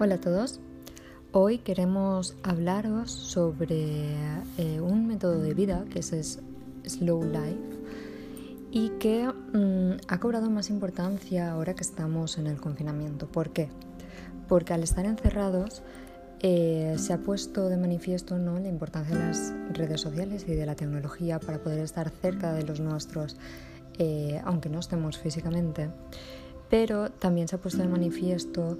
Hola a todos. Hoy queremos hablaros sobre eh, un método de vida que es Slow Life y que mm, ha cobrado más importancia ahora que estamos en el confinamiento. ¿Por qué? Porque al estar encerrados eh, se ha puesto de manifiesto ¿no? la importancia de las redes sociales y de la tecnología para poder estar cerca de los nuestros, eh, aunque no estemos físicamente. Pero también se ha puesto de manifiesto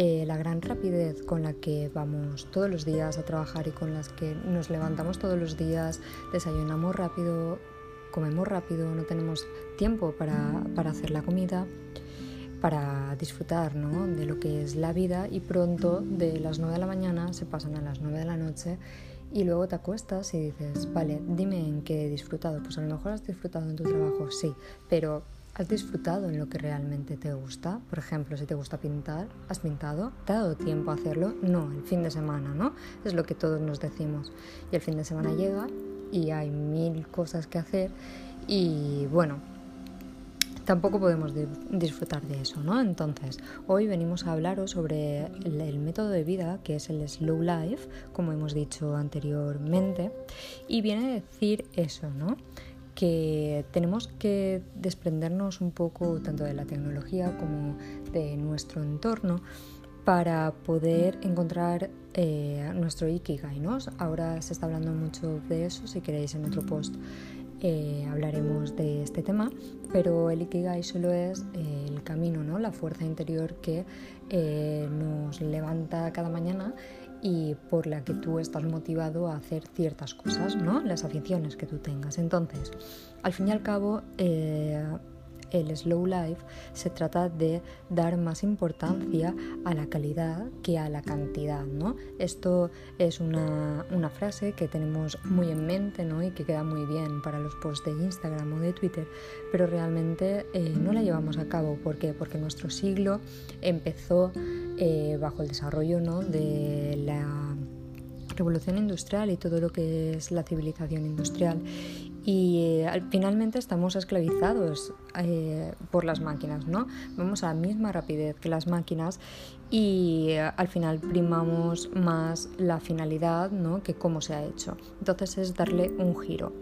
eh, la gran rapidez con la que vamos todos los días a trabajar y con las que nos levantamos todos los días, desayunamos rápido, comemos rápido, no tenemos tiempo para, hacer la comida, para disfrutar de lo que es la vida y pronto de las 9 de la mañana se pasan a las 9 de la noche y luego te acuestas y dices, vale, dime en qué he disfrutado. Pues a lo mejor has disfrutado en tu trabajo, sí, pero ¿Has disfrutado en lo que realmente te gusta? Por ejemplo, si te gusta pintar, ¿has pintado? ¿Te ha dado tiempo a hacerlo? No, el fin de semana, ¿no? Es lo que todos nos decimos. Y el fin de semana llega y hay mil cosas que hacer y bueno, tampoco podemos disfrutar de eso, ¿no? Entonces, hoy venimos a hablaros sobre el, método de vida que es el slow life, como hemos dicho anteriormente, y viene a decir eso, ¿no? Que tenemos que desprendernos un poco tanto de la tecnología como de nuestro entorno para poder encontrar eh, nuestro Ikigai. ¿no? Ahora se está hablando mucho de eso, si queréis en otro post eh, hablaremos de este tema, pero el Ikigai solo es eh, el camino, ¿no? la fuerza interior que nos levanta cada mañana y por la que tú estás motivado a hacer ciertas cosas, ¿no? Las aficiones que tú tengas. Entonces, al fin y al cabo, eh, el slow life se trata de dar más importancia a la calidad que a la cantidad, ¿no? Esto es una, frase que tenemos muy en mente, ¿no? Y que queda muy bien para los posts de Instagram o de Twitter, pero realmente eh, no la llevamos a cabo. ¿Por qué? Porque nuestro siglo empezó eh, bajo el desarrollo, ¿no? De la revolución industrial y todo lo que es la civilización industrial y eh, finalmente estamos esclavizados eh, por las máquinas, ¿no? Vamos a la misma rapidez que las máquinas y eh, al final primamos más la finalidad, ¿no? Que cómo se ha hecho. Entonces es darle un giro.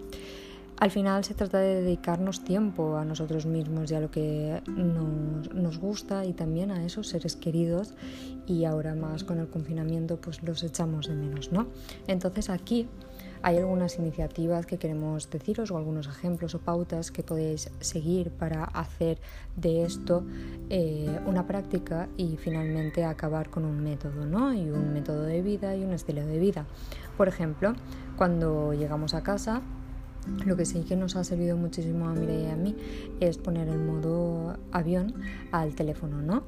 Al final se trata de dedicarnos tiempo a nosotros mismos y a lo que nos, gusta y también a esos seres queridos y ahora más con el confinamiento pues los echamos de menos, ¿no? Entonces aquí hay algunas iniciativas que queremos deciros o algunos ejemplos o pautas que podéis seguir para hacer de esto eh, una práctica y finalmente acabar con un método, ¿no? Y un método de vida y un estilo de vida. Por ejemplo, cuando llegamos a casa, lo que sí que nos ha servido muchísimo a Mireia y a mí es poner el modo avión al teléfono, ¿no?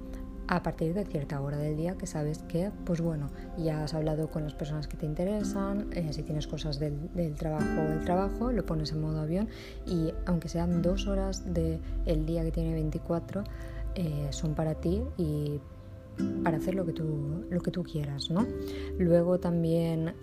a partir de cierta hora del día que sabes que, pues bueno, ya has hablado con las personas que te interesan, eh, si tienes cosas del, trabajo o el trabajo, lo pones en modo avión y aunque sean dos horas del el día que tiene 24, eh, son para ti y para hacer lo que tú, lo que tú quieras, ¿no? Luego también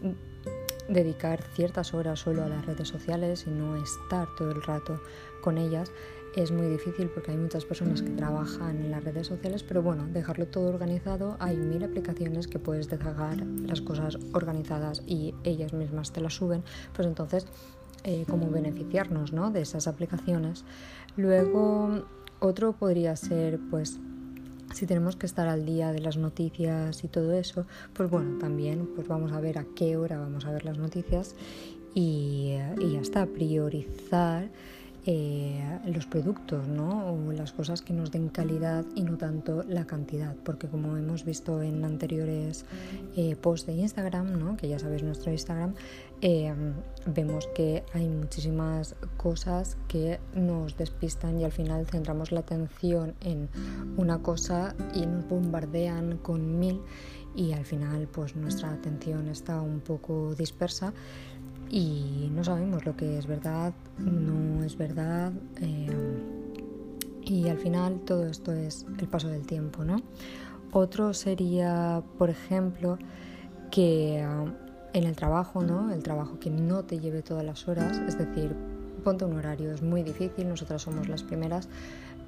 dedicar ciertas horas solo a las redes sociales y no estar todo el rato con ellas es muy difícil porque hay muchas personas que trabajan en las redes sociales, pero bueno, dejarlo todo organizado, hay mil aplicaciones que puedes dejar las cosas organizadas y ellas mismas te las suben, pues entonces, eh, como beneficiarnos ¿no? de esas aplicaciones. Luego, otro podría ser, pues, si tenemos que estar al día de las noticias y todo eso, pues bueno, también pues vamos a ver a qué hora vamos a ver las noticias y, y ya está, priorizar eh, los productos ¿no? o las cosas que nos den calidad y no tanto la cantidad, porque como hemos visto en anteriores eh, posts de Instagram, ¿no? que ya sabéis nuestro Instagram, eh, vemos que hay muchísimas cosas que nos despistan y al final centramos la atención en una cosa y nos bombardean con mil y al final pues nuestra atención está un poco dispersa y no sabemos lo que es verdad, no es verdad. Eh, y al final todo esto es el paso del tiempo, ¿no? Otro sería, por ejemplo, que en el trabajo, ¿no? El trabajo que no te lleve todas las horas, es decir, ponte un horario, es muy difícil, nosotras somos las primeras,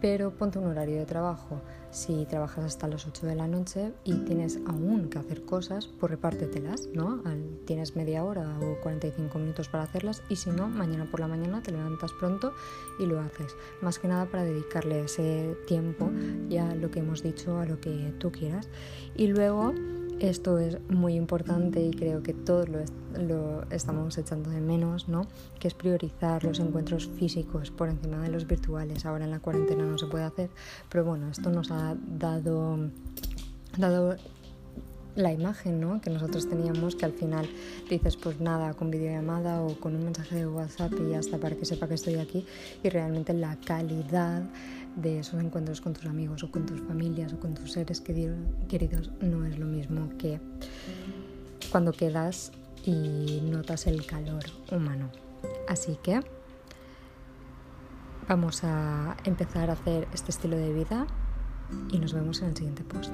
pero ponte un horario de trabajo. Si trabajas hasta las 8 de la noche y tienes aún que hacer cosas, pues repártetelas, ¿no? tienes media hora o 45 minutos para hacerlas y si no, mañana por la mañana te levantas pronto y lo haces. Más que nada para dedicarle ese tiempo, ya lo que hemos dicho, a lo que tú quieras. Y luego esto es muy importante y creo que todos lo, estamos echando de menos, ¿no? Que es priorizar los encuentros físicos por encima de los virtuales. Ahora en la cuarentena no se puede hacer, pero bueno, esto nos ha dado, dado la imagen ¿no? que nosotros teníamos, que al final dices, pues nada, con videollamada o con un mensaje de WhatsApp y ya está para que sepa que estoy aquí. Y realmente la calidad de esos encuentros con tus amigos o con tus familias o con tus seres queridos no es lo mismo que cuando quedas y notas el calor humano. Así que vamos a empezar a hacer este estilo de vida y nos vemos en el siguiente post.